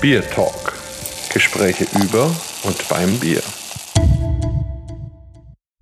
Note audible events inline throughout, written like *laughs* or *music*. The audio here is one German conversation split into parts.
Bier Talk. Gespräche über und beim Bier.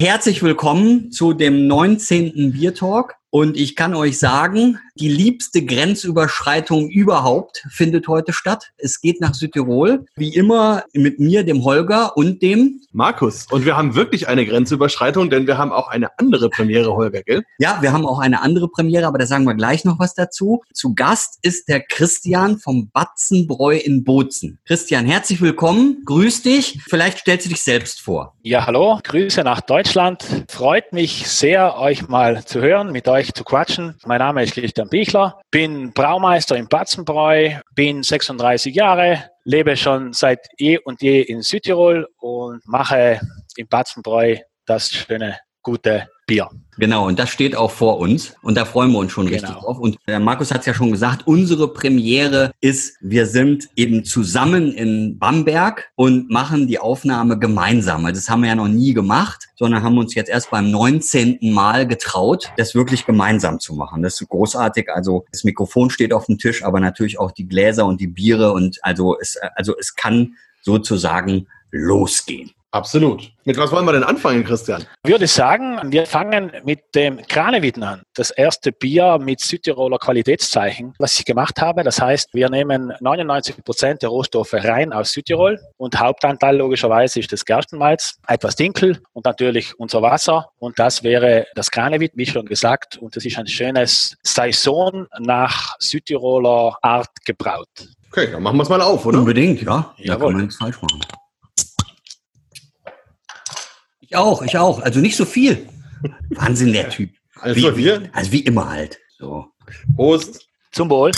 Herzlich willkommen zu dem 19. Bier Talk. Und ich kann euch sagen, die liebste Grenzüberschreitung überhaupt findet heute statt. Es geht nach Südtirol. Wie immer mit mir, dem Holger und dem Markus. Und wir haben wirklich eine Grenzüberschreitung, denn wir haben auch eine andere Premiere, Holger, gell? Ja, wir haben auch eine andere Premiere, aber da sagen wir gleich noch was dazu. Zu Gast ist der Christian vom Batzenbräu in Bozen. Christian, herzlich willkommen. Grüß dich. Vielleicht stellst du dich selbst vor. Ja, hallo. Grüße nach Deutschland. Freut mich sehr, euch mal zu hören, mit euch zu quatschen. Mein Name ist Christian Bichler, bin Braumeister im Batzenbräu, bin 36 Jahre, lebe schon seit eh und je in Südtirol und mache im Batzenbräu das schöne, gute Bier. Genau, und das steht auch vor uns und da freuen wir uns schon genau. richtig drauf. Und der Markus hat es ja schon gesagt, unsere Premiere ist, wir sind eben zusammen in Bamberg und machen die Aufnahme gemeinsam. Also das haben wir ja noch nie gemacht, sondern haben uns jetzt erst beim 19. Mal getraut, das wirklich gemeinsam zu machen. Das ist großartig. Also das Mikrofon steht auf dem Tisch, aber natürlich auch die Gläser und die Biere und also es, also es kann sozusagen losgehen. Absolut. Mit was wollen wir denn anfangen, Christian? Ich würde sagen, wir fangen mit dem Kranewitten an. Das erste Bier mit Südtiroler Qualitätszeichen, was ich gemacht habe. Das heißt, wir nehmen 99 Prozent der Rohstoffe rein aus Südtirol und Hauptanteil logischerweise ist das Gerstenmalz, etwas Dinkel und natürlich unser Wasser. Und das wäre das Kranewitt, wie schon gesagt. Und das ist ein schönes Saison nach Südtiroler Art gebraut. Okay, dann machen wir es mal auf, oder? Unbedingt, ja. Da kann man nichts falsch machen. Ich auch, ich auch. Also nicht so viel. Wahnsinn, der Typ. Also wie, wir? Also wie immer halt. So. Prost. Zum Wohl.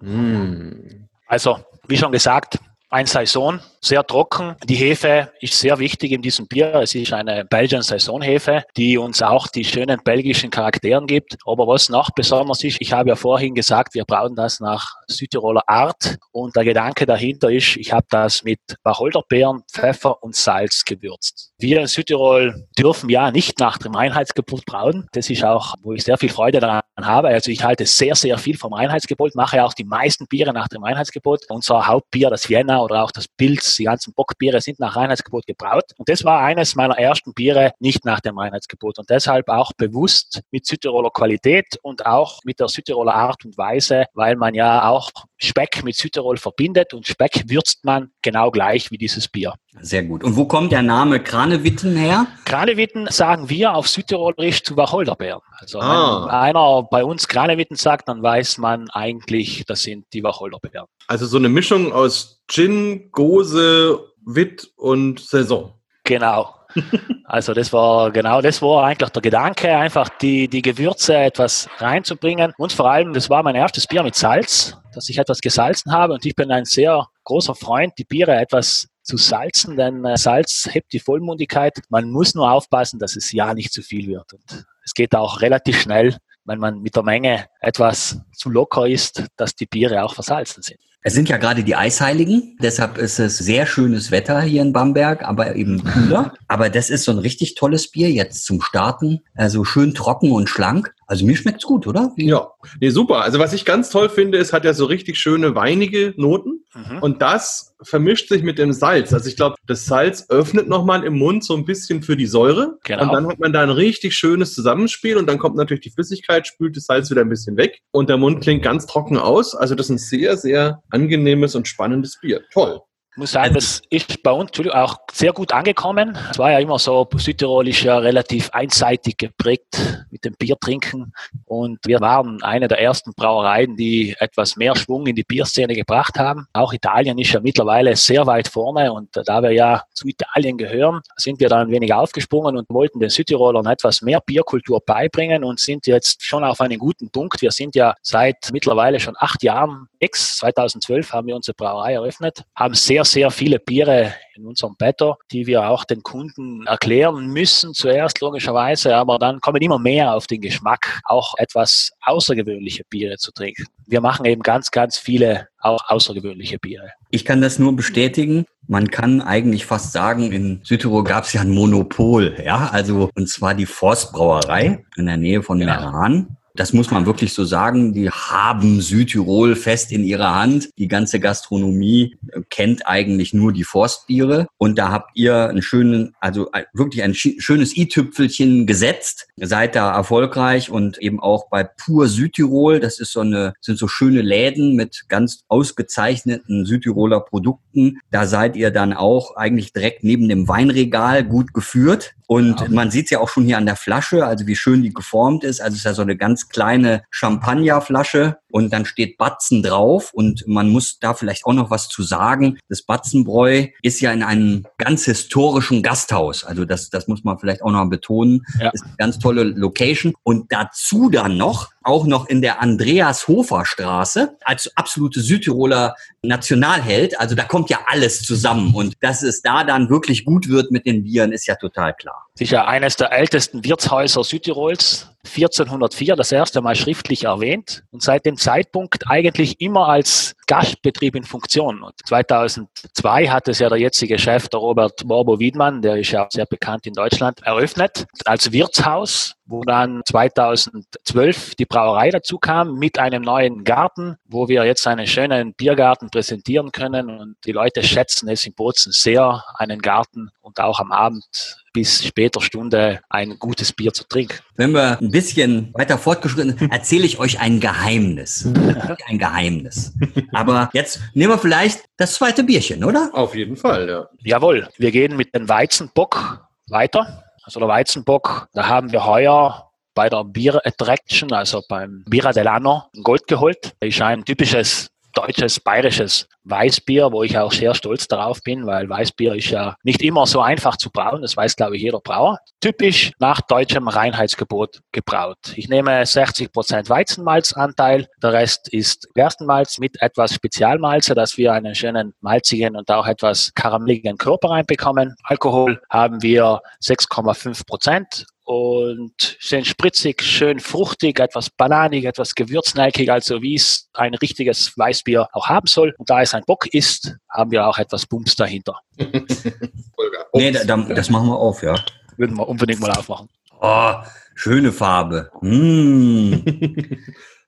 Mm. Also, wie schon gesagt, ein Saison, sehr trocken. Die Hefe ist sehr wichtig in diesem Bier. Es ist eine Belgian Saisonhefe, die uns auch die schönen belgischen Charakteren gibt. Aber was noch besonders ist, ich habe ja vorhin gesagt, wir brauchen das nach Südtiroler Art. Und der Gedanke dahinter ist, ich habe das mit Wacholderbeeren, Pfeffer und Salz gewürzt. Wir in Südtirol dürfen ja nicht nach dem Reinheitsgebot brauen. Das ist auch, wo ich sehr viel Freude daran habe. Also ich halte sehr, sehr viel vom Reinheitsgebot, mache auch die meisten Biere nach dem Reinheitsgebot. Unser Hauptbier, das Vienna oder auch das Pilz, die ganzen Bockbiere sind nach Reinheitsgebot gebraut. Und das war eines meiner ersten Biere nicht nach dem Reinheitsgebot. Und deshalb auch bewusst mit Südtiroler Qualität und auch mit der Südtiroler Art und Weise, weil man ja auch Speck mit Südtirol verbindet und Speck würzt man genau gleich wie dieses Bier. Sehr gut. Und wo kommt der Name Kranewitten her? Kranewitten sagen wir auf Südtirolisch zu Wacholderbeeren. Also ah. wenn einer bei uns Kranewitten sagt, dann weiß man eigentlich, das sind die Wacholderbeeren. Also so eine Mischung aus Gin, Gose, Witt und Saison. Genau. *laughs* Also das war genau, das war eigentlich der Gedanke, einfach die, die Gewürze etwas reinzubringen. Und vor allem, das war mein erstes Bier mit Salz, dass ich etwas gesalzen habe. Und ich bin ein sehr großer Freund, die Biere etwas zu salzen, denn äh, Salz hebt die Vollmundigkeit. Man muss nur aufpassen, dass es ja nicht zu viel wird. Und es geht auch relativ schnell, wenn man mit der Menge etwas zu locker ist, dass die Biere auch versalzen sind. Es sind ja gerade die Eisheiligen, deshalb ist es sehr schönes Wetter hier in Bamberg, aber eben kühler. Aber das ist so ein richtig tolles Bier jetzt zum Starten. Also schön trocken und schlank. Also mir schmeckt's gut, oder? Wie? Ja, nee, super. Also was ich ganz toll finde, ist, hat ja so richtig schöne weinige Noten. Mhm. Und das vermischt sich mit dem Salz. Also ich glaube, das Salz öffnet nochmal im Mund so ein bisschen für die Säure. Genau. Und dann hat man da ein richtig schönes Zusammenspiel und dann kommt natürlich die Flüssigkeit, spült das Salz wieder ein bisschen weg und der Mund klingt ganz trocken aus. Also das ist ein sehr, sehr angenehmes und spannendes Bier. Toll. Muss sagen, das ist bei uns auch sehr gut angekommen. Es war ja immer so, Südtirol ist ja relativ einseitig geprägt mit dem Biertrinken. Und wir waren eine der ersten Brauereien, die etwas mehr Schwung in die Bierszene gebracht haben. Auch Italien ist ja mittlerweile sehr weit vorne. Und da wir ja zu Italien gehören, sind wir da ein wenig aufgesprungen und wollten den Südtirolern etwas mehr Bierkultur beibringen und sind jetzt schon auf einen guten Punkt. Wir sind ja seit mittlerweile schon acht Jahren ex. 2012 haben wir unsere Brauerei eröffnet, haben sehr sehr, viele Biere in unserem Better, die wir auch den Kunden erklären müssen, zuerst logischerweise, aber dann kommen immer mehr auf den Geschmack, auch etwas außergewöhnliche Biere zu trinken. Wir machen eben ganz, ganz viele auch außergewöhnliche Biere. Ich kann das nur bestätigen. Man kann eigentlich fast sagen, in Südtirol gab es ja ein Monopol, ja, also und zwar die Forstbrauerei in der Nähe von genau. Meran. Das muss man wirklich so sagen. Die haben Südtirol fest in ihrer Hand. Die ganze Gastronomie kennt eigentlich nur die Forstbiere. Und da habt ihr einen schönen, also wirklich ein schönes i-Tüpfelchen gesetzt. Seid da erfolgreich und eben auch bei Pur Südtirol. Das ist so eine, sind so schöne Läden mit ganz ausgezeichneten Südtiroler Produkten. Da seid ihr dann auch eigentlich direkt neben dem Weinregal gut geführt. Und ja. man sieht es ja auch schon hier an der Flasche, also wie schön die geformt ist. Also es ist ja so eine ganz kleine Champagnerflasche und dann steht Batzen drauf und man muss da vielleicht auch noch was zu sagen. Das Batzenbräu ist ja in einem ganz historischen Gasthaus. Also das, das muss man vielleicht auch noch betonen. Ja. Ist eine ganz tolle Location. Und dazu dann noch, auch noch in der Andreas-Hofer-Straße als absolute Südtiroler Nationalheld. Also da kommt ja alles zusammen. Und dass es da dann wirklich gut wird mit den Bieren, ist ja total klar. Sicher eines der ältesten Wirtshäuser Südtirols. 1404 das erste Mal schriftlich erwähnt und seit dem Zeitpunkt eigentlich immer als Gastbetrieb in Funktion. Und 2002 hat es ja der jetzige Chef, der Robert Borbo Wiedmann, der ist ja sehr bekannt in Deutschland, eröffnet als Wirtshaus, wo dann 2012 die Brauerei dazu kam mit einem neuen Garten, wo wir jetzt einen schönen Biergarten präsentieren können und die Leute schätzen es in Bozen sehr, einen Garten und auch am Abend bis später Stunde ein gutes Bier zu trinken. Wenn wir ein bisschen weiter fortgeschritten sind, erzähle ich euch ein Geheimnis. *laughs* ein Geheimnis. Aber jetzt nehmen wir vielleicht das zweite Bierchen, oder? Auf jeden Fall, ja. Jawohl, wir gehen mit dem Weizenbock weiter. Also der Weizenbock, da haben wir heuer bei der Bier Attraction, also beim Bira Delano, Gold geholt. Das ist ein typisches deutsches, bayerisches Weißbier, wo ich auch sehr stolz darauf bin, weil Weißbier ist ja nicht immer so einfach zu brauen. Das weiß, glaube ich, jeder Brauer. Typisch nach deutschem Reinheitsgebot gebraut. Ich nehme 60 Prozent Weizenmalzanteil. Der Rest ist Gerstenmalz mit etwas Spezialmalze, dass wir einen schönen malzigen und auch etwas karamelligen Körper reinbekommen. Alkohol haben wir 6,5 Prozent und sind spritzig, schön fruchtig, etwas bananig, etwas gewürznelkig, also wie es ein richtiges Weißbier auch haben soll. Und da es ein Bock ist, haben wir auch etwas Bums dahinter. *laughs* nee, da, das machen wir auf, ja. Würden wir unbedingt mal aufmachen. Oh, schöne Farbe. Mm. *laughs*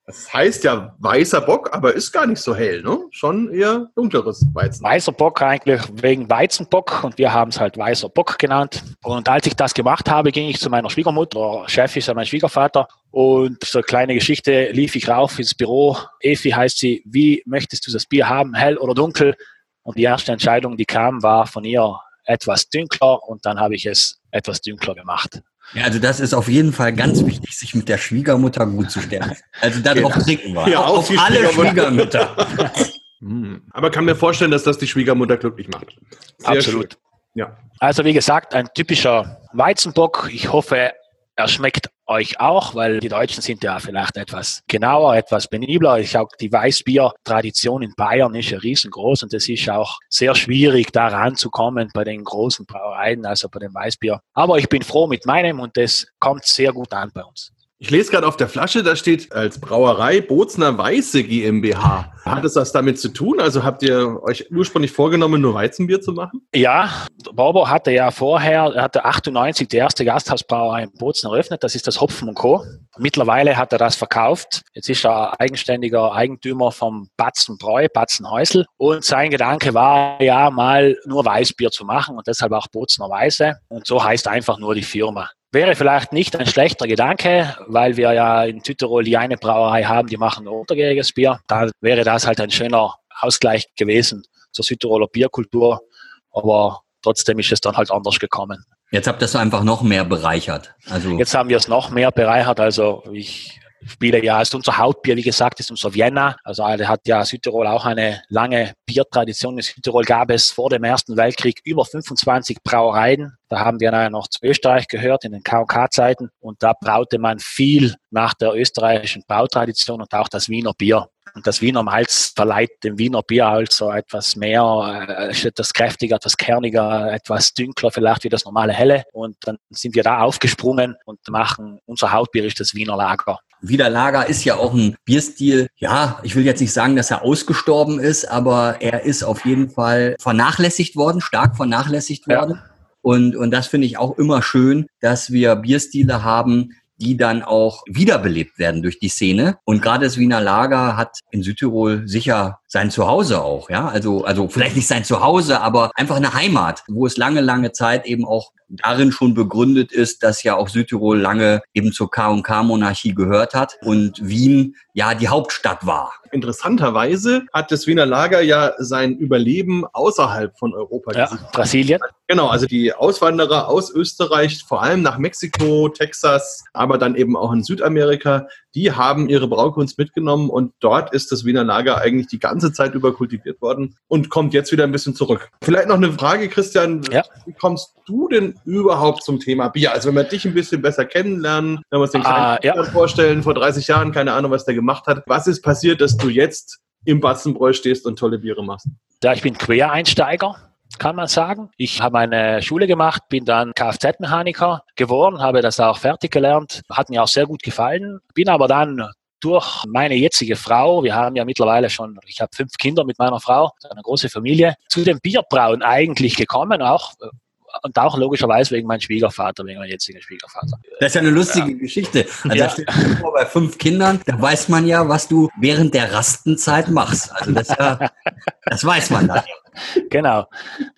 Das heißt ja weißer Bock, aber ist gar nicht so hell, ne? Schon eher dunkleres Weizen. Weißer Bock eigentlich wegen Weizenbock und wir haben es halt weißer Bock genannt. Und als ich das gemacht habe, ging ich zu meiner Schwiegermutter, Chef ist ja mein Schwiegervater und so eine kleine Geschichte lief ich rauf ins Büro. Efi heißt sie, wie möchtest du das Bier haben, hell oder dunkel? Und die erste Entscheidung, die kam, war von ihr etwas dünkler und dann habe ich es etwas dünkler gemacht. Ja, also das ist auf jeden Fall ganz wichtig, sich mit der Schwiegermutter gut zu stellen. Also darauf genau. trinken wir. Ja, auf, auf alle Schwiegermütter. Hm. Aber kann mir vorstellen, dass das die Schwiegermutter glücklich macht. Sehr Absolut. Schön. Ja. Also wie gesagt, ein typischer Weizenbock. Ich hoffe, er schmeckt euch auch, weil die Deutschen sind ja vielleicht etwas genauer, etwas penibler. Ich auch die Weißbier-Tradition in Bayern ist ja riesengroß und es ist auch sehr schwierig, da ranzukommen bei den großen Brauereien, also bei dem Weißbier. Aber ich bin froh mit meinem und das kommt sehr gut an bei uns. Ich lese gerade auf der Flasche, da steht als Brauerei Bozner Weiße GmbH. Hat es das damit zu tun? Also habt ihr euch ursprünglich vorgenommen, nur Weizenbier zu machen? Ja, Bobo hatte ja vorher, er hatte 98 die erste Gasthausbrauerei in Bozen eröffnet. Das ist das Hopfen und Co. Mittlerweile hat er das verkauft. Jetzt ist er eigenständiger Eigentümer vom Batzenbräu, Batzenhäusl. Und sein Gedanke war ja mal nur Weißbier zu machen und deshalb auch Bozner Weiße. Und so heißt einfach nur die Firma. Wäre vielleicht nicht ein schlechter Gedanke, weil wir ja in Südtirol die eine Brauerei haben, die machen untergäriges Bier. Da wäre das halt ein schöner Ausgleich gewesen zur Südtiroler Bierkultur. Aber trotzdem ist es dann halt anders gekommen. Jetzt habt ihr es einfach noch mehr bereichert. Also Jetzt haben wir es noch mehr bereichert. Also ich Spiele ja, ist unser Hauptbier, wie gesagt, ist unser Vienna. Also hat ja Südtirol auch eine lange Biertradition. In Südtirol gab es vor dem Ersten Weltkrieg über 25 Brauereien. Da haben wir dann noch zu Österreich gehört in den KK-Zeiten und da braute man viel nach der österreichischen Brautradition und auch das Wiener Bier. Und das Wiener Malz verleiht dem Wiener Bier also etwas mehr, äh, etwas kräftiger, etwas kerniger, etwas dünkler vielleicht wie das normale Helle. Und dann sind wir da aufgesprungen und machen, unser Hauptbier ist das Wiener Lager. Wiener Lager ist ja auch ein Bierstil, ja, ich will jetzt nicht sagen, dass er ausgestorben ist, aber er ist auf jeden Fall vernachlässigt worden, stark vernachlässigt worden. Ja. Und, und das finde ich auch immer schön, dass wir Bierstile haben, die dann auch wiederbelebt werden durch die Szene. Und gerade das Wiener Lager hat in Südtirol sicher sein Zuhause auch, ja. Also, also vielleicht nicht sein Zuhause, aber einfach eine Heimat, wo es lange, lange Zeit eben auch darin schon begründet ist, dass ja auch Südtirol lange eben zur K&K-Monarchie gehört hat und Wien ja die Hauptstadt war. Interessanterweise hat das Wiener Lager ja sein Überleben außerhalb von Europa ja, gesichert. Brasilien. Genau, also die Auswanderer aus Österreich, vor allem nach Mexiko, Texas, aber dann eben auch in Südamerika, die haben ihre Braukunst mitgenommen und dort ist das Wiener Lager eigentlich die ganze Zeit über kultiviert worden und kommt jetzt wieder ein bisschen zurück. Vielleicht noch eine Frage, Christian. Ja. Wie kommst du denn überhaupt zum Thema Bier? Also wenn wir dich ein bisschen besser kennenlernen, wenn wir uns den kleinen uh, ja. vorstellen, vor 30 Jahren, keine Ahnung, was der gemacht hat. Was ist passiert, dass du jetzt im Batzenbräu stehst und tolle Biere machst? Ja, ich bin Quereinsteiger kann man sagen. Ich habe eine Schule gemacht, bin dann Kfz-Mechaniker geworden, habe das auch fertig gelernt, hat mir auch sehr gut gefallen, bin aber dann durch meine jetzige Frau, wir haben ja mittlerweile schon, ich habe fünf Kinder mit meiner Frau, eine große Familie, zu dem Bierbrauen eigentlich gekommen, auch und auch logischerweise wegen meinem Schwiegervater, wegen meinem jetzigen Schwiegervater. Das ist ja eine lustige ja. Geschichte. Also ja. da vor, bei fünf Kindern, da weiß man ja, was du während der Rastenzeit machst. Also das, ja, das weiß man dann. Genau.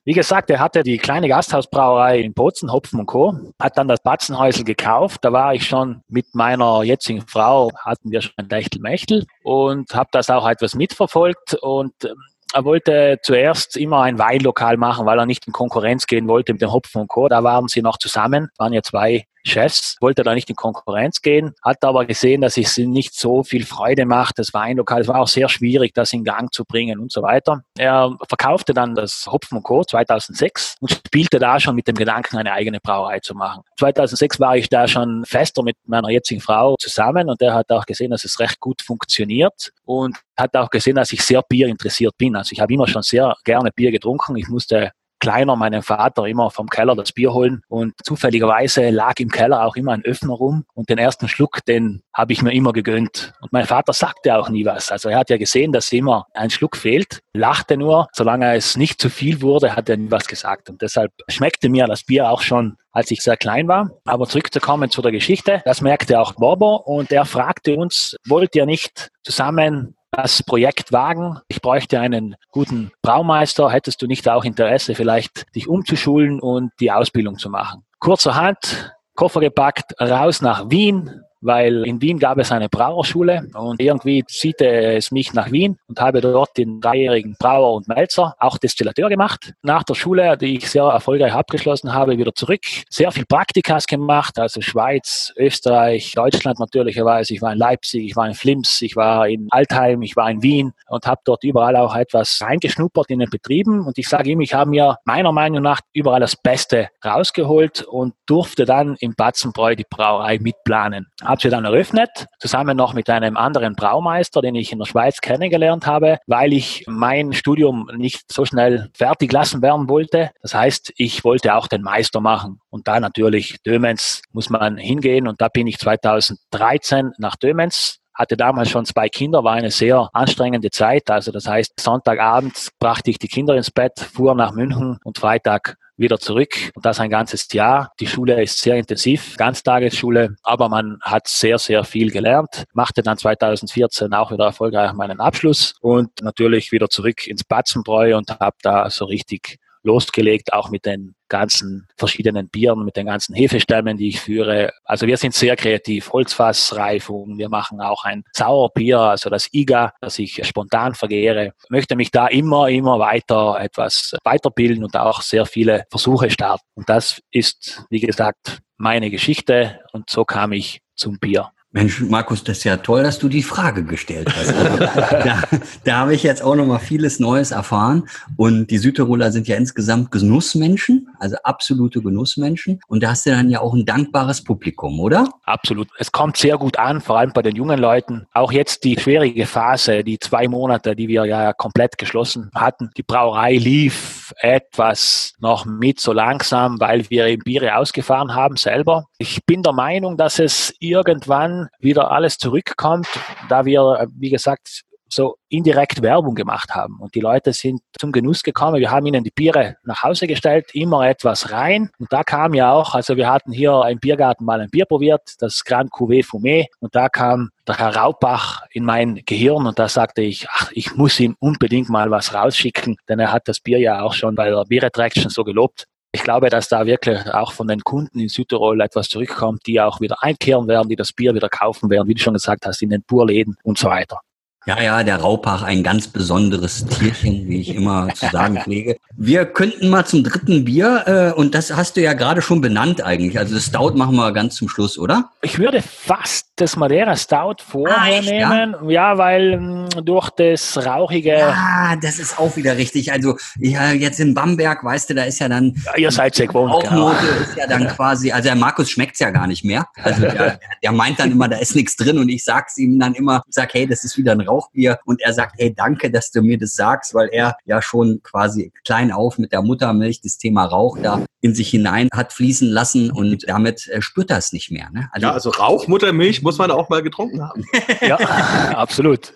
Wie gesagt, er hatte die kleine Gasthausbrauerei in Bozen, Hopfen und Co., hat dann das Batzenhäusel gekauft. Da war ich schon mit meiner jetzigen Frau, hatten wir schon ein Techtelmechtel und habe das auch etwas mitverfolgt und ähm, er wollte zuerst immer ein Weinlokal machen, weil er nicht in Konkurrenz gehen wollte mit dem Hopfen und Co. Da waren sie noch zusammen, waren ja zwei Chefs, wollte da nicht in Konkurrenz gehen, hat aber gesehen, dass es nicht so viel Freude macht, das Weinlokal. Es war auch sehr schwierig, das in Gang zu bringen und so weiter. Er verkaufte dann das Hopfen Co. 2006 und spielte da schon mit dem Gedanken, eine eigene Brauerei zu machen. 2006 war ich da schon fester mit meiner jetzigen Frau zusammen und er hat auch gesehen, dass es recht gut funktioniert und hat auch gesehen, dass ich sehr Bier interessiert bin. Also ich habe immer schon sehr gerne Bier getrunken. Ich musste kleiner meinem Vater immer vom Keller das Bier holen und zufälligerweise lag im Keller auch immer ein Öffner rum und den ersten Schluck, den habe ich mir immer gegönnt. Und mein Vater sagte auch nie was. Also er hat ja gesehen, dass immer ein Schluck fehlt, lachte nur. Solange es nicht zu viel wurde, hat er nie was gesagt. Und deshalb schmeckte mir das Bier auch schon als ich sehr klein war. Aber zurückzukommen zu der Geschichte, das merkte auch Bobo und er fragte uns, wollt ihr nicht zusammen das Projekt wagen. Ich bräuchte einen guten Braumeister. Hättest du nicht auch Interesse, vielleicht dich umzuschulen und die Ausbildung zu machen? Kurzerhand, Koffer gepackt, raus nach Wien, weil in Wien gab es eine Brauerschule und irgendwie zieht es mich nach Wien und habe dort den dreijährigen Brauer und Melzer, auch Destillateur gemacht. Nach der Schule, die ich sehr erfolgreich abgeschlossen habe, wieder zurück. Sehr viel Praktikas gemacht, also Schweiz, Österreich, Deutschland natürlicherweise. Ich war in Leipzig, ich war in Flims, ich war in Altheim, ich war in Wien und habe dort überall auch etwas reingeschnuppert in den Betrieben. Und ich sage ihm, ich habe mir meiner Meinung nach überall das Beste rausgeholt und durfte dann im Batzenbräu die Brauerei mitplanen habe sie dann eröffnet, zusammen noch mit einem anderen Braumeister, den ich in der Schweiz kennengelernt habe, weil ich mein Studium nicht so schnell fertig lassen werden wollte. Das heißt, ich wollte auch den Meister machen. Und da natürlich Dömens muss man hingehen. Und da bin ich 2013 nach Dömens hatte damals schon zwei Kinder, war eine sehr anstrengende Zeit. Also das heißt, Sonntagabend brachte ich die Kinder ins Bett, fuhr nach München und Freitag wieder zurück. Und das ein ganzes Jahr. Die Schule ist sehr intensiv, Ganztagesschule, aber man hat sehr, sehr viel gelernt, machte dann 2014 auch wieder erfolgreich meinen Abschluss. Und natürlich wieder zurück ins Batzenbräu und habe da so richtig losgelegt, auch mit den ganzen verschiedenen Bieren, mit den ganzen Hefestämmen, die ich führe. Also wir sind sehr kreativ. Holzfassreifung, wir machen auch ein Sauerbier, also das IGA, das ich spontan vergehre. Ich möchte mich da immer, immer weiter etwas weiterbilden und auch sehr viele Versuche starten. Und das ist, wie gesagt, meine Geschichte und so kam ich zum Bier. Mensch, Markus, das ist ja toll, dass du die Frage gestellt hast. Also, *laughs* da, da habe ich jetzt auch noch mal vieles Neues erfahren. Und die Südtiroler sind ja insgesamt Genussmenschen, also absolute Genussmenschen. Und da hast du dann ja auch ein dankbares Publikum, oder? Absolut. Es kommt sehr gut an, vor allem bei den jungen Leuten. Auch jetzt die schwierige Phase, die zwei Monate, die wir ja komplett geschlossen hatten. Die Brauerei lief etwas noch mit so langsam, weil wir eben Biere ausgefahren haben selber. Ich bin der Meinung, dass es irgendwann wieder alles zurückkommt, da wir, wie gesagt, so indirekt Werbung gemacht haben. Und die Leute sind zum Genuss gekommen. Wir haben ihnen die Biere nach Hause gestellt, immer etwas rein. Und da kam ja auch, also wir hatten hier im Biergarten mal ein Bier probiert, das Grand Cuvée Fumé. Und da kam der Herr Raubach in mein Gehirn und da sagte ich, ach, ich muss ihm unbedingt mal was rausschicken, denn er hat das Bier ja auch schon bei der Beer Attraction so gelobt. Ich glaube, dass da wirklich auch von den Kunden in Südtirol etwas zurückkommt, die auch wieder einkehren werden, die das Bier wieder kaufen werden, wie du schon gesagt hast, in den Purläden und so weiter. Ja, ja, der Raupach, ein ganz besonderes Tierchen, wie ich immer zu sagen pflege. Wir könnten mal zum dritten Bier, äh, und das hast du ja gerade schon benannt eigentlich. Also das Stout machen wir ganz zum Schluss, oder? Ich würde fast das Madeira Stout vorher ah, ja? ja? weil m, hm, durch das rauchige. Ah, das ist auch wieder richtig. Also ja, jetzt in Bamberg, weißt du, da ist ja dann. Ja, ihr seid sehr gewohnt. Rauchnote genau. ist ja dann quasi, also der Markus schmeckt's ja gar nicht mehr. Also der, der meint dann immer, da ist nichts drin und ich sag's ihm dann immer, sag, hey, das ist wieder ein Rauch Rauchbier und er sagt, hey, danke, dass du mir das sagst, weil er ja schon quasi klein auf mit der Muttermilch das Thema Rauch da in sich hinein hat fließen lassen und damit äh, spürt er es nicht mehr. Ne? Also, ja, also Rauchmuttermilch muss man auch mal getrunken haben. *laughs* ja, absolut.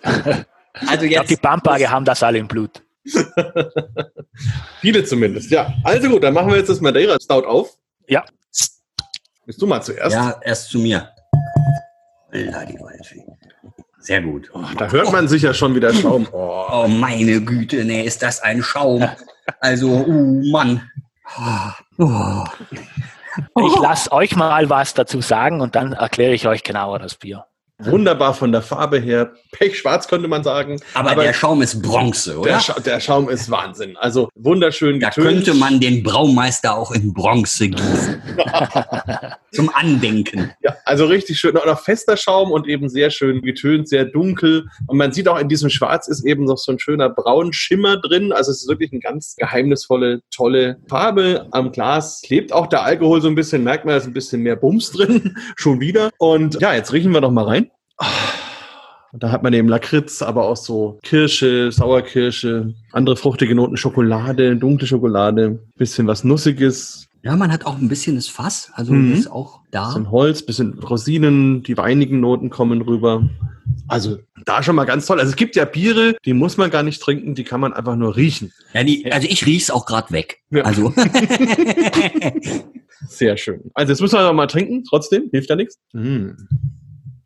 Also jetzt, ich die Bamberger haben das alle im Blut. *laughs* Viele zumindest, ja. Also gut, dann machen wir jetzt das Madeira Stout auf. Ja. Bist du mal zuerst? Ja, erst zu mir. Sehr gut. Oh, da hört man sich ja schon wieder Schaum. Oh. *laughs* oh, meine Güte, nee, ist das ein Schaum. Also, oh Mann. Oh. Ich lasse euch mal was dazu sagen und dann erkläre ich euch genauer das Bier. Wunderbar von der Farbe her. Pechschwarz könnte man sagen. Aber, Aber der Schaum ist Bronze, oder? Der, Scha der, Schaum ist Wahnsinn. Also wunderschön Da könnte man den Braumeister auch in Bronze gießen. *laughs* Zum Andenken. Ja, also richtig schön. Noch fester Schaum und eben sehr schön getönt, sehr dunkel. Und man sieht auch in diesem Schwarz ist eben noch so ein schöner Braunschimmer drin. Also es ist wirklich eine ganz geheimnisvolle, tolle Farbe. Am Glas klebt auch der Alkohol so ein bisschen. Merkt man, da ist ein bisschen mehr Bums drin. *laughs* Schon wieder. Und ja, jetzt riechen wir doch mal rein. Da hat man eben Lakritz, aber auch so Kirsche, Sauerkirsche, andere fruchtige Noten, Schokolade, dunkle Schokolade, bisschen was Nussiges. Ja, man hat auch ein bisschen das Fass, also mhm. ist auch da. Bisschen Holz, bisschen Rosinen, die weinigen Noten kommen rüber. Also da schon mal ganz toll. Also es gibt ja Biere, die muss man gar nicht trinken, die kann man einfach nur riechen. Ja, die, also ich riech's auch gerade weg. Ja. Also. *laughs* Sehr schön. Also jetzt müssen wir noch mal trinken, trotzdem, hilft ja nichts. Mm.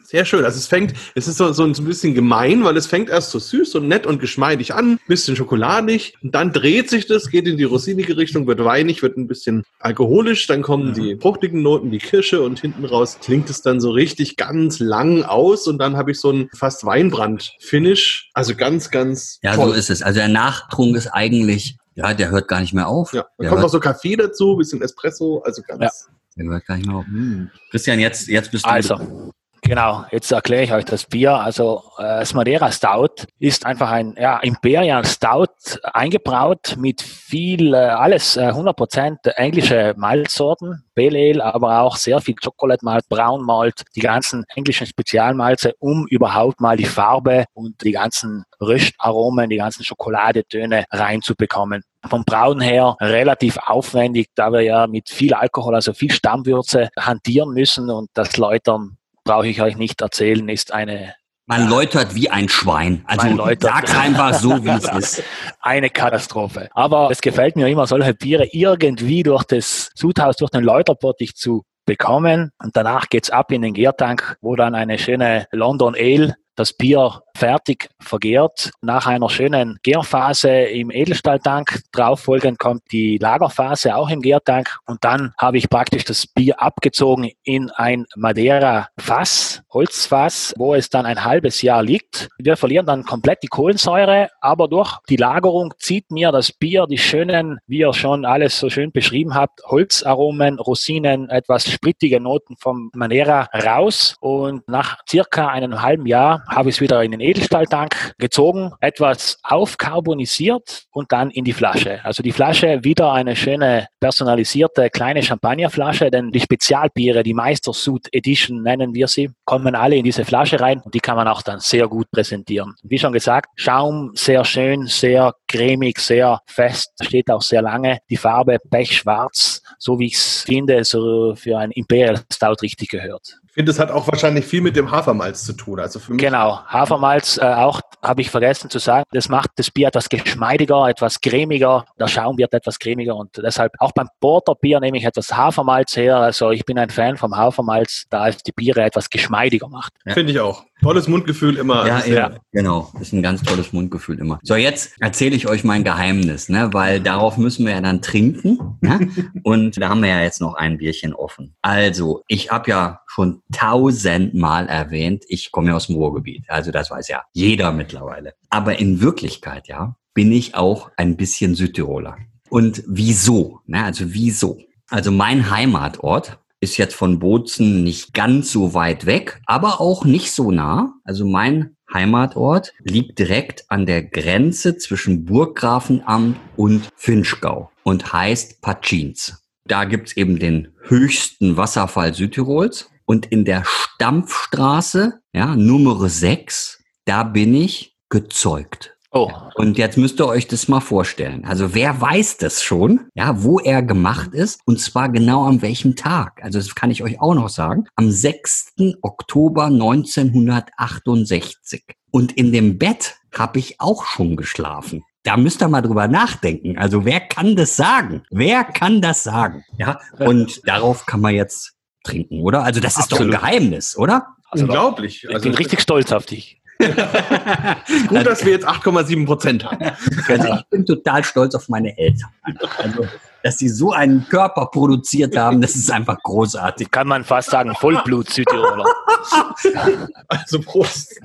Sehr schön. Also es fängt, es ist so, so ein bisschen gemein, weil es fängt erst so süß und nett und geschmeidig an, bisschen schokoladig, und dann dreht sich das, geht in die rosinige Richtung, wird weinig, wird ein bisschen alkoholisch, dann kommen ja. die fruchtigen Noten, die Kirsche und hinten raus klingt es dann so richtig ganz lang aus und dann habe ich so ein fast Weinbrand-Finish. Also ganz, ganz. Ja, toll. so ist es. Also der Nachtrunk ist eigentlich ja, der hört gar nicht mehr auf. Ja, dann kommt noch so Kaffee dazu, bisschen Espresso, also ganz. Ja. Der hört gar nicht mehr auf. Hm. Christian, jetzt, jetzt bist du. Also, Genau, jetzt erkläre ich euch das Bier. Also äh, das Madeira Stout ist einfach ein ja, Imperial Stout eingebraut mit viel, äh, alles äh, 100% englische Malzsorten, Pale Ale, aber auch sehr viel Chocolate Malt, Brown Malt, die ganzen englischen Spezialmalze, um überhaupt mal die Farbe und die ganzen Röstaromen, die ganzen Schokoladetöne reinzubekommen vom Brauen her relativ aufwendig, da wir ja mit viel Alkohol, also viel Stammwürze hantieren müssen und das Läutern brauche ich euch nicht erzählen, ist eine man läutert wie ein Schwein. Also sag's einfach so, *laughs* wie es ist. Eine Katastrophe. Aber es gefällt mir immer, solche Biere irgendwie durch das Sudhaus, durch den Läuterbottich zu bekommen. Und danach geht's ab in den Gärtank, wo dann eine schöne London Ale das Bier fertig vergehrt. Nach einer schönen Gärphase im Edelstahltank drauf folgend kommt die Lagerphase auch im Gärtank und dann habe ich praktisch das Bier abgezogen in ein Madeira-Fass, Holzfass, wo es dann ein halbes Jahr liegt. Wir verlieren dann komplett die Kohlensäure, aber durch die Lagerung zieht mir das Bier die schönen, wie ihr schon alles so schön beschrieben habt, Holzaromen, Rosinen, etwas sprittige Noten vom Madeira raus und nach circa einem halben Jahr habe ich es wieder in den Edelstahltank gezogen, etwas aufkarbonisiert und dann in die Flasche. Also die Flasche wieder eine schöne personalisierte kleine Champagnerflasche, denn die Spezialbiere, die Meistersud Edition nennen wir sie, kommen alle in diese Flasche rein und die kann man auch dann sehr gut präsentieren. Wie schon gesagt, Schaum sehr schön, sehr cremig, sehr fest, steht auch sehr lange. Die Farbe pechschwarz, so wie ich es finde, so für ein Imperial Stout richtig gehört finde, es hat auch wahrscheinlich viel mit dem Hafermalz zu tun. Also für mich genau, Hafermalz äh, auch habe ich vergessen zu sagen, das macht das Bier etwas geschmeidiger, etwas cremiger. Der Schaum wird etwas cremiger und deshalb auch beim Porterbier nehme ich etwas Hafermalz her. Also ich bin ein Fan vom Hafermalz, da es die Biere etwas geschmeidiger macht. Ja. Finde ich auch. Tolles Mundgefühl immer. Ja, ja, genau. Ist ein ganz tolles Mundgefühl immer. So, jetzt erzähle ich euch mein Geheimnis, ne? weil darauf müssen wir ja dann trinken. Ne? *laughs* Und da haben wir ja jetzt noch ein Bierchen offen. Also, ich habe ja schon tausendmal erwähnt, ich komme ja aus dem Ruhrgebiet. Also, das weiß ja jeder mittlerweile. Aber in Wirklichkeit, ja, bin ich auch ein bisschen Südtiroler. Und wieso? Ne? Also, wieso? Also, mein Heimatort ist jetzt von Bozen nicht ganz so weit weg, aber auch nicht so nah. Also mein Heimatort liegt direkt an der Grenze zwischen Burggrafenamt und Finchgau und heißt Patschins. Da gibt's eben den höchsten Wasserfall Südtirols und in der Stampfstraße, ja, Nummer 6, da bin ich gezeugt. Oh. Und jetzt müsst ihr euch das mal vorstellen. Also wer weiß das schon, ja, wo er gemacht ist und zwar genau an welchem Tag. Also das kann ich euch auch noch sagen. Am 6. Oktober 1968. Und in dem Bett habe ich auch schon geschlafen. Da müsst ihr mal drüber nachdenken. Also wer kann das sagen? Wer kann das sagen? Ja, und darauf kann man jetzt trinken, oder? Also das ist Absolut. doch ein Geheimnis, oder? Also Unglaublich. Ich bin also richtig stolz auf dich. *laughs* Gut, dass wir jetzt 8,7 Prozent haben. Also ich bin total stolz auf meine Eltern. Also dass sie so einen Körper produziert haben, das ist einfach großartig. Kann man fast sagen, Vollblut-Südtiroler. *laughs* Also Prost.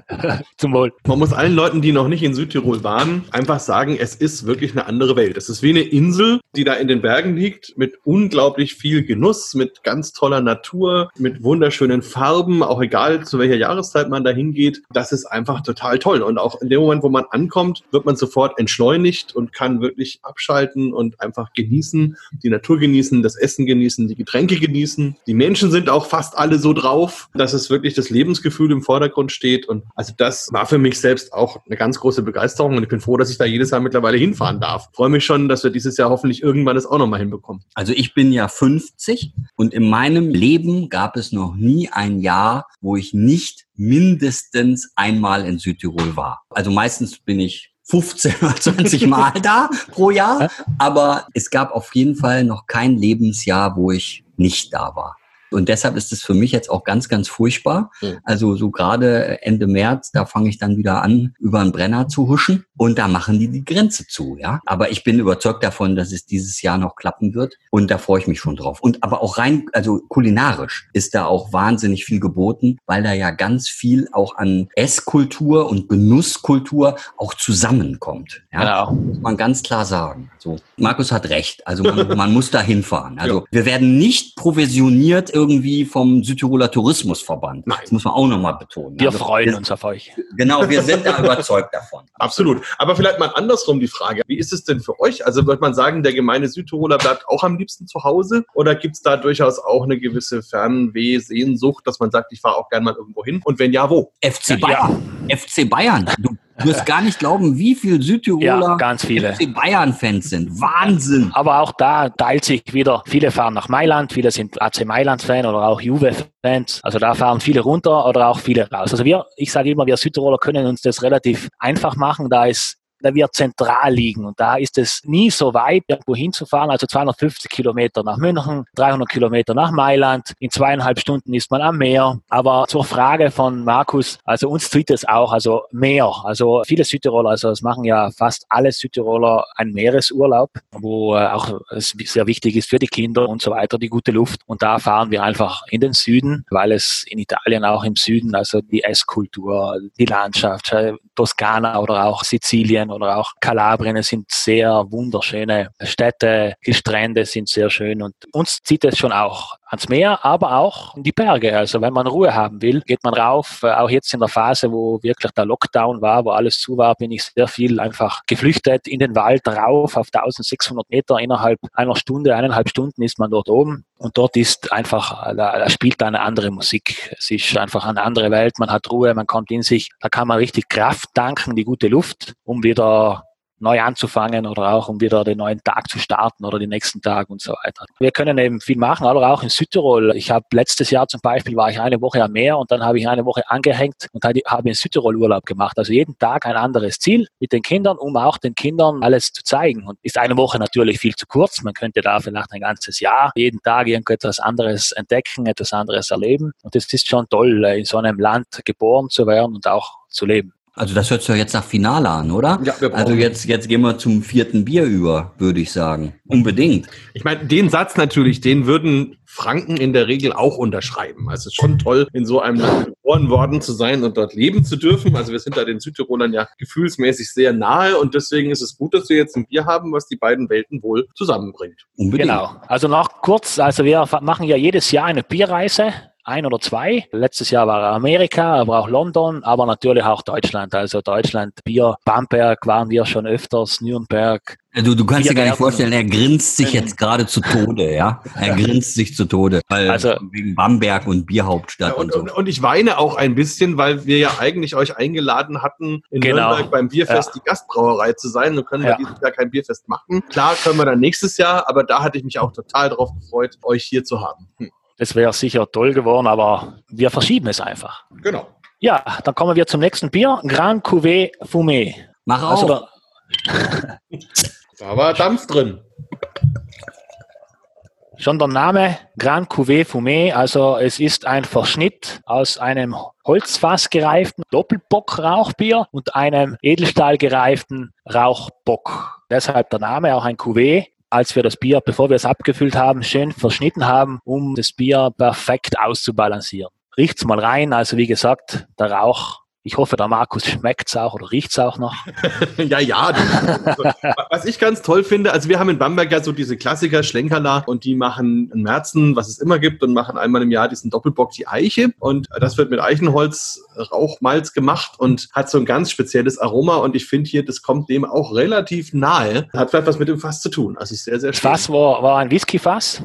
Zum Wohl. Man muss allen Leuten, die noch nicht in Südtirol waren, einfach sagen, es ist wirklich eine andere Welt. Es ist wie eine Insel, die da in den Bergen liegt, mit unglaublich viel Genuss, mit ganz toller Natur, mit wunderschönen Farben, auch egal zu welcher Jahreszeit man da hingeht. Das ist einfach total toll. Und auch in dem Moment, wo man ankommt, wird man sofort entschleunigt und kann wirklich abschalten und einfach genießen die Natur genießen, das Essen genießen, die Getränke genießen. Die Menschen sind auch fast alle so drauf, dass es wirklich das Lebensgefühl im Vordergrund steht. Und also das war für mich selbst auch eine ganz große Begeisterung. Und ich bin froh, dass ich da jedes Jahr mittlerweile hinfahren darf. Ich freue mich schon, dass wir dieses Jahr hoffentlich irgendwann das auch nochmal hinbekommen. Also ich bin ja 50 und in meinem Leben gab es noch nie ein Jahr, wo ich nicht mindestens einmal in Südtirol war. Also meistens bin ich 15 oder 20 Mal *laughs* da pro Jahr. Aber es gab auf jeden Fall noch kein Lebensjahr, wo ich nicht da war. Und deshalb ist es für mich jetzt auch ganz, ganz furchtbar. Mhm. Also so gerade Ende März, da fange ich dann wieder an, über einen Brenner zu huschen und da machen die die Grenze zu, ja. Aber ich bin überzeugt davon, dass es dieses Jahr noch klappen wird und da freue ich mich schon drauf. Und aber auch rein, also kulinarisch ist da auch wahnsinnig viel geboten, weil da ja ganz viel auch an Esskultur und Genusskultur auch zusammenkommt. Ja? Genau. Muss man ganz klar sagen. So, Markus hat recht. Also man, *laughs* man muss da hinfahren. Also ja. wir werden nicht provisioniert irgendwie vom Südtiroler Tourismusverband. Nein. Das muss man auch nochmal betonen. Wir also, freuen wir, uns auf euch. Genau, wir sind da überzeugt davon. *laughs* Absolut. Aber vielleicht mal andersrum die Frage. Wie ist es denn für euch? Also wird man sagen, der gemeine Südtiroler bleibt auch am liebsten zu Hause? Oder gibt es da durchaus auch eine gewisse Fernweh-Sehnsucht, dass man sagt, ich fahre auch gerne mal irgendwo hin? Und wenn ja, wo? FC Bayern. Ja. FC Bayern. Du Du wirst gar nicht glauben, wie viele Südtiroler ja, ganz viele. Bayern-Fans sind. Wahnsinn. Aber auch da teilt sich wieder, viele fahren nach Mailand, viele sind AC Mailand-Fan oder auch Juve-Fans. Also da fahren viele runter oder auch viele raus. Also wir, ich sage immer, wir Südtiroler können uns das relativ einfach machen, da ist da wird zentral liegen. Und da ist es nie so weit, irgendwo hinzufahren. Also 250 Kilometer nach München, 300 Kilometer nach Mailand. In zweieinhalb Stunden ist man am Meer. Aber zur Frage von Markus, also uns zieht es auch, also Meer. Also viele Südtiroler, also es machen ja fast alle Südtiroler einen Meeresurlaub, wo äh, auch es sehr wichtig ist für die Kinder und so weiter, die gute Luft. Und da fahren wir einfach in den Süden, weil es in Italien auch im Süden, also die Esskultur, die Landschaft, äh, Toskana oder auch Sizilien oder auch Kalabrien es sind sehr wunderschöne Städte, die Strände sind sehr schön und uns zieht es schon auch ans Meer, aber auch in die Berge. Also wenn man Ruhe haben will, geht man rauf. Äh, auch jetzt in der Phase, wo wirklich der Lockdown war, wo alles zu war, bin ich sehr viel einfach geflüchtet in den Wald rauf auf 1600 Meter. Innerhalb einer Stunde, eineinhalb Stunden ist man dort oben. Und dort ist einfach, da, da spielt eine andere Musik. Es ist einfach eine andere Welt. Man hat Ruhe, man kommt in sich. Da kann man richtig Kraft danken, die gute Luft, um wieder neu anzufangen oder auch um wieder den neuen Tag zu starten oder den nächsten Tag und so weiter. Wir können eben viel machen, aber auch in Südtirol. Ich habe letztes Jahr zum Beispiel war ich eine Woche am Meer und dann habe ich eine Woche angehängt und habe in Südtirol Urlaub gemacht. Also jeden Tag ein anderes Ziel mit den Kindern, um auch den Kindern alles zu zeigen. Und ist eine Woche natürlich viel zu kurz. Man könnte da vielleicht ein ganzes Jahr jeden Tag irgendetwas anderes entdecken, etwas anderes erleben. Und es ist schon toll, in so einem Land geboren zu werden und auch zu leben. Also das hört sich ja jetzt nach Finale an, oder? Ja, wir also jetzt, jetzt gehen wir zum vierten Bier über, würde ich sagen. Unbedingt. Ich meine, den Satz natürlich, den würden Franken in der Regel auch unterschreiben. Also es ist schon toll, in so einem Land geboren worden zu sein und dort leben zu dürfen. Also wir sind da den Südtirolern ja gefühlsmäßig sehr nahe und deswegen ist es gut, dass wir jetzt ein Bier haben, was die beiden Welten wohl zusammenbringt. Unbedingt. Genau. Also noch kurz, also wir machen ja jedes Jahr eine Bierreise ein oder zwei. Letztes Jahr war Amerika, aber auch London, aber natürlich auch Deutschland. Also Deutschland, Bier, Bamberg waren wir schon öfters, Nürnberg. Du, du kannst dir gar nicht vorstellen, er grinst sich jetzt gerade zu Tode, ja? Er grinst sich zu Tode, weil also, wegen Bamberg und Bierhauptstadt ja, und, und, so. Und ich weine auch ein bisschen, weil wir ja eigentlich euch eingeladen hatten, in genau. Nürnberg beim Bierfest ja. die Gastbrauerei zu sein. Nun können wir ja. dieses Jahr kein Bierfest machen. Klar können wir dann nächstes Jahr, aber da hatte ich mich auch total drauf gefreut, euch hier zu haben. Hm. Das wäre sicher toll geworden, aber wir verschieben es einfach. Genau. Ja, dann kommen wir zum nächsten Bier. Grand Cuvée Fumé. Mach also auf. *laughs* da war Dampf drin. Schon der Name Grand Cuvée Fumé, also es ist ein Verschnitt aus einem Holzfass gereiften Doppelbock-Rauchbier und einem Edelstahl gereiften Rauchbock. Deshalb der Name auch ein Cuvée als wir das Bier, bevor wir es abgefüllt haben, schön verschnitten haben, um das Bier perfekt auszubalancieren. Riecht's mal rein, also wie gesagt, der Rauch ich hoffe, der Markus schmeckt's auch oder riecht's auch noch. *laughs* ja, ja. was ich ganz toll finde, also wir haben in Bamberg ja so diese Klassiker Schlenkerler und die machen in Märzen, was es immer gibt, und machen einmal im Jahr diesen Doppelbock die Eiche. Und das wird mit Eichenholz Rauchmalz gemacht und hat so ein ganz spezielles Aroma. Und ich finde hier, das kommt dem auch relativ nahe. Hat vielleicht was mit dem Fass zu tun. Also sehr, sehr schön. Das Fass war, war ein Whiskyfass.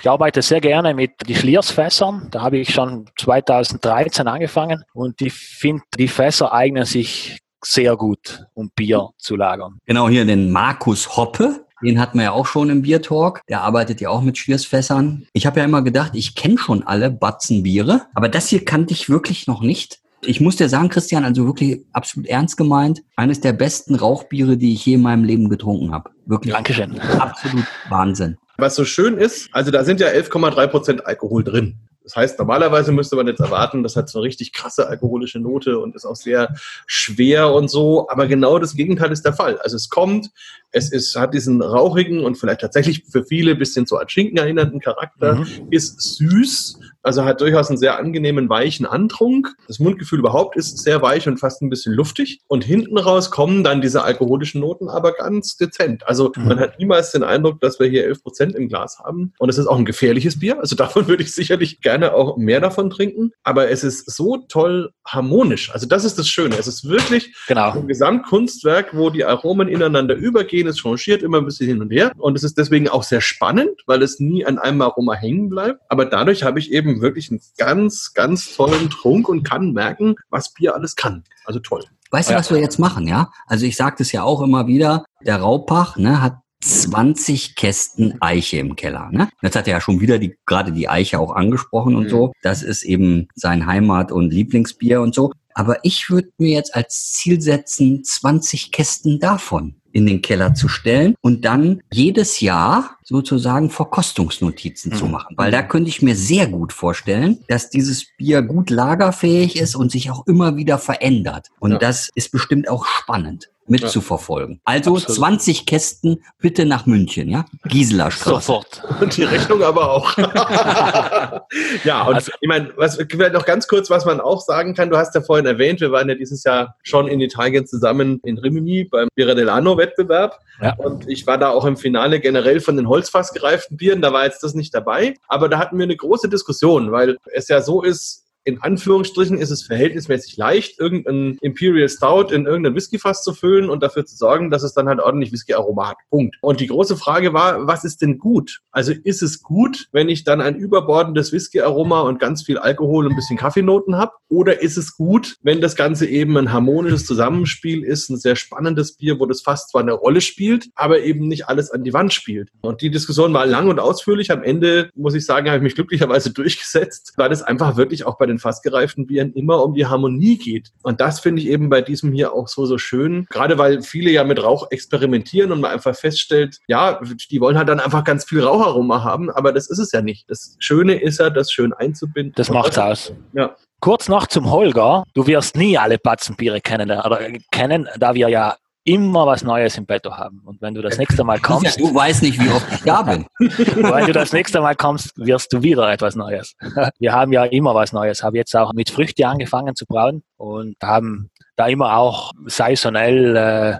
Ich arbeite sehr gerne mit die Schliersfässern. Da habe ich schon 2013 angefangen und ich finde, die Fässer eignen sich sehr gut, um Bier zu lagern. Genau, hier den Markus Hoppe. Den hatten wir ja auch schon im Biertalk. Der arbeitet ja auch mit Schliersfässern. Ich habe ja immer gedacht, ich kenne schon alle Batzenbiere, aber das hier kannte ich wirklich noch nicht. Ich muss dir sagen, Christian, also wirklich absolut ernst gemeint, eines der besten Rauchbiere, die ich je in meinem Leben getrunken habe. Wirklich. Dankeschön. Absolut Wahnsinn. Was so schön ist, also da sind ja 11,3 Prozent Alkohol drin. Das heißt, normalerweise müsste man jetzt erwarten, das hat so eine richtig krasse alkoholische Note und ist auch sehr schwer und so. Aber genau das Gegenteil ist der Fall. Also es kommt, es ist, hat diesen rauchigen und vielleicht tatsächlich für viele bisschen so an Schinken erinnernden Charakter, mhm. ist süß, also hat durchaus einen sehr angenehmen, weichen Antrunk. Das Mundgefühl überhaupt ist sehr weich und fast ein bisschen luftig. Und hinten raus kommen dann diese alkoholischen Noten aber ganz dezent. Also mhm. man hat niemals den Eindruck, dass wir hier 11 Prozent im Glas haben. Und es ist auch ein gefährliches Bier. Also *laughs* davon würde ich sicherlich gerne auch mehr davon trinken. Aber es ist so toll harmonisch. Also das ist das Schöne. Es ist wirklich genau. ein Gesamtkunstwerk, wo die Aromen ineinander übergehen. Es changiert immer ein bisschen hin und her. Und es ist deswegen auch sehr spannend, weil es nie an einem Aroma hängen bleibt. Aber dadurch habe ich eben wirklich einen ganz, ganz tollen Trunk und kann merken, was Bier alles kann. Also toll. Weißt du, was wir jetzt machen, ja? Also ich sage das ja auch immer wieder, der Raupach ne, hat 20 Kästen Eiche im Keller. Ne? Jetzt hat er ja schon wieder die, gerade die Eiche auch angesprochen und mhm. so. Das ist eben sein Heimat- und Lieblingsbier und so. Aber ich würde mir jetzt als Ziel setzen, 20 Kästen davon in den Keller zu stellen. Und dann jedes Jahr sozusagen Verkostungsnotizen mhm. zu machen. Weil da könnte ich mir sehr gut vorstellen, dass dieses Bier gut lagerfähig ist und sich auch immer wieder verändert. Und ja. das ist bestimmt auch spannend mitzuverfolgen. Also Absolut. 20 Kästen bitte nach München, ja? Gisela Straße. Sofort. Und die Rechnung aber auch. *laughs* ja, und also, ich meine, was vielleicht noch ganz kurz, was man auch sagen kann, du hast ja vorhin erwähnt, wir waren ja dieses Jahr schon in Italien zusammen in Rimini beim Birra dell'Anno Wettbewerb ja. und ich war da auch im Finale generell von den Holzfass gereiften Bieren, da war jetzt das nicht dabei, aber da hatten wir eine große Diskussion, weil es ja so ist, in Anführungsstrichen ist es verhältnismäßig leicht, irgendein Imperial Stout in irgendein Whiskyfass zu füllen und dafür zu sorgen, dass es dann halt ordentlich Whisky-Aroma hat. Punkt. Und die große Frage war, was ist denn gut? Also ist es gut, wenn ich dann ein überbordendes Whisky-Aroma und ganz viel Alkohol und ein bisschen Kaffeenoten habe? Oder ist es gut, wenn das Ganze eben ein harmonisches Zusammenspiel ist, ein sehr spannendes Bier, wo das Fass zwar eine Rolle spielt, aber eben nicht alles an die Wand spielt? Und die Diskussion war lang und ausführlich. Am Ende, muss ich sagen, habe ich mich glücklicherweise *laughs* durchgesetzt, weil es einfach wirklich auch bei den fassgereiften Bieren immer um die Harmonie geht. Und das finde ich eben bei diesem hier auch so, so schön. Gerade weil viele ja mit Rauch experimentieren und man einfach feststellt, ja, die wollen halt dann einfach ganz viel Raucharoma haben, aber das ist es ja nicht. Das Schöne ist ja, das schön einzubinden. Das macht's aus. Ja. Kurz noch zum Holger. Du wirst nie alle Batzenbiere kennen, oder kennen, da wir ja immer was Neues im Betto haben. Und wenn du das nächste Mal kommst. Ja, du weißt nicht, wie oft ich da bin. *laughs* wenn du das nächste Mal kommst, wirst du wieder etwas Neues. *laughs* Wir haben ja immer was Neues. Habe jetzt auch mit Früchte angefangen zu brauen und haben da immer auch saisonell äh,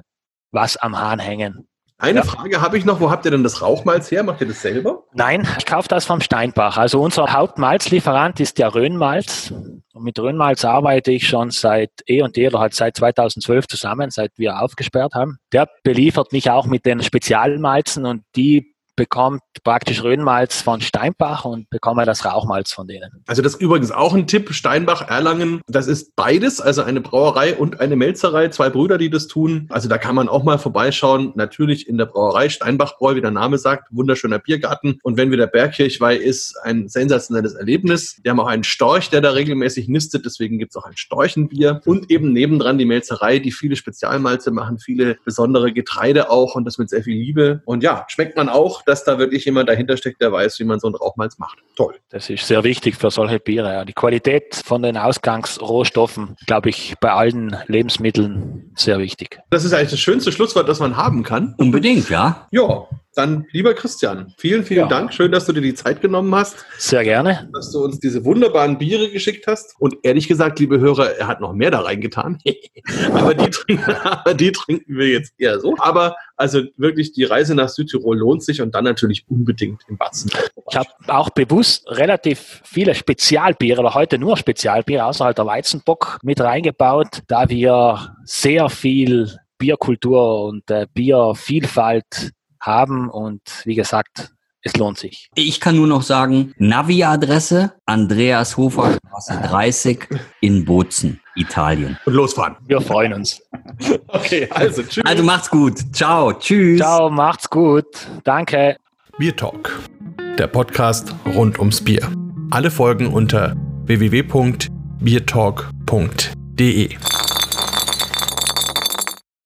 was am Hahn hängen. Eine ja. Frage habe ich noch, wo habt ihr denn das Rauchmalz her? Macht ihr das selber? Nein, ich kaufe das vom Steinbach. Also unser Hauptmalzlieferant ist der Röhnmalz. Und mit Röhnmalz arbeite ich schon seit eh und je oder halt seit 2012 zusammen, seit wir aufgesperrt haben. Der beliefert mich auch mit den Spezialmalzen und die bekommt praktisch Röhnmalz von Steinbach und bekomme das Rauchmalz von denen. Also das ist übrigens auch ein Tipp, Steinbach, Erlangen, das ist beides, also eine Brauerei und eine Melzerei, zwei Brüder, die das tun. Also da kann man auch mal vorbeischauen, natürlich in der Brauerei Steinbach-Bräu, wie der Name sagt, wunderschöner Biergarten. Und wenn wieder Bergkirchweih ist, ein sensationelles Erlebnis. Wir haben auch einen Storch, der da regelmäßig nistet, deswegen gibt es auch ein Storchenbier. Und eben nebendran die Melzerei, die viele Spezialmalze machen, viele besondere Getreide auch und das mit sehr viel Liebe. Und ja, schmeckt man auch dass da wirklich jemand dahinter steckt, der weiß, wie man so ein Rauchmalz macht. Toll. Das ist sehr wichtig für solche Biere. Ja. Die Qualität von den Ausgangsrohstoffen, glaube ich, bei allen Lebensmitteln sehr wichtig. Das ist eigentlich das schönste Schlusswort, das man haben kann. Unbedingt, ja. Ja, dann, lieber Christian, vielen, vielen ja. Dank. Schön, dass du dir die Zeit genommen hast. Sehr gerne. Dass du uns diese wunderbaren Biere geschickt hast. Und ehrlich gesagt, liebe Hörer, er hat noch mehr da reingetan. *laughs* aber, die trinken, aber die trinken wir jetzt eher so. Aber also wirklich, die Reise nach Südtirol lohnt sich und dann natürlich unbedingt im Batzen. Ich habe auch bewusst relativ viele Spezialbiere, oder heute nur Spezialbiere, außerhalb der Weizenbock mit reingebaut, da wir sehr viel Bierkultur und äh, Biervielfalt haben und wie gesagt, es lohnt sich. Ich kann nur noch sagen, Navi-Adresse Andreas Hofer Straße *laughs* 30 in Bozen, Italien. Und losfahren. Wir freuen uns. *laughs* okay, also tschüss. Also macht's gut. Ciao, tschüss. Ciao, macht's gut. Danke. Bier Talk, der Podcast rund ums Bier. Alle Folgen unter www.biertalk.de.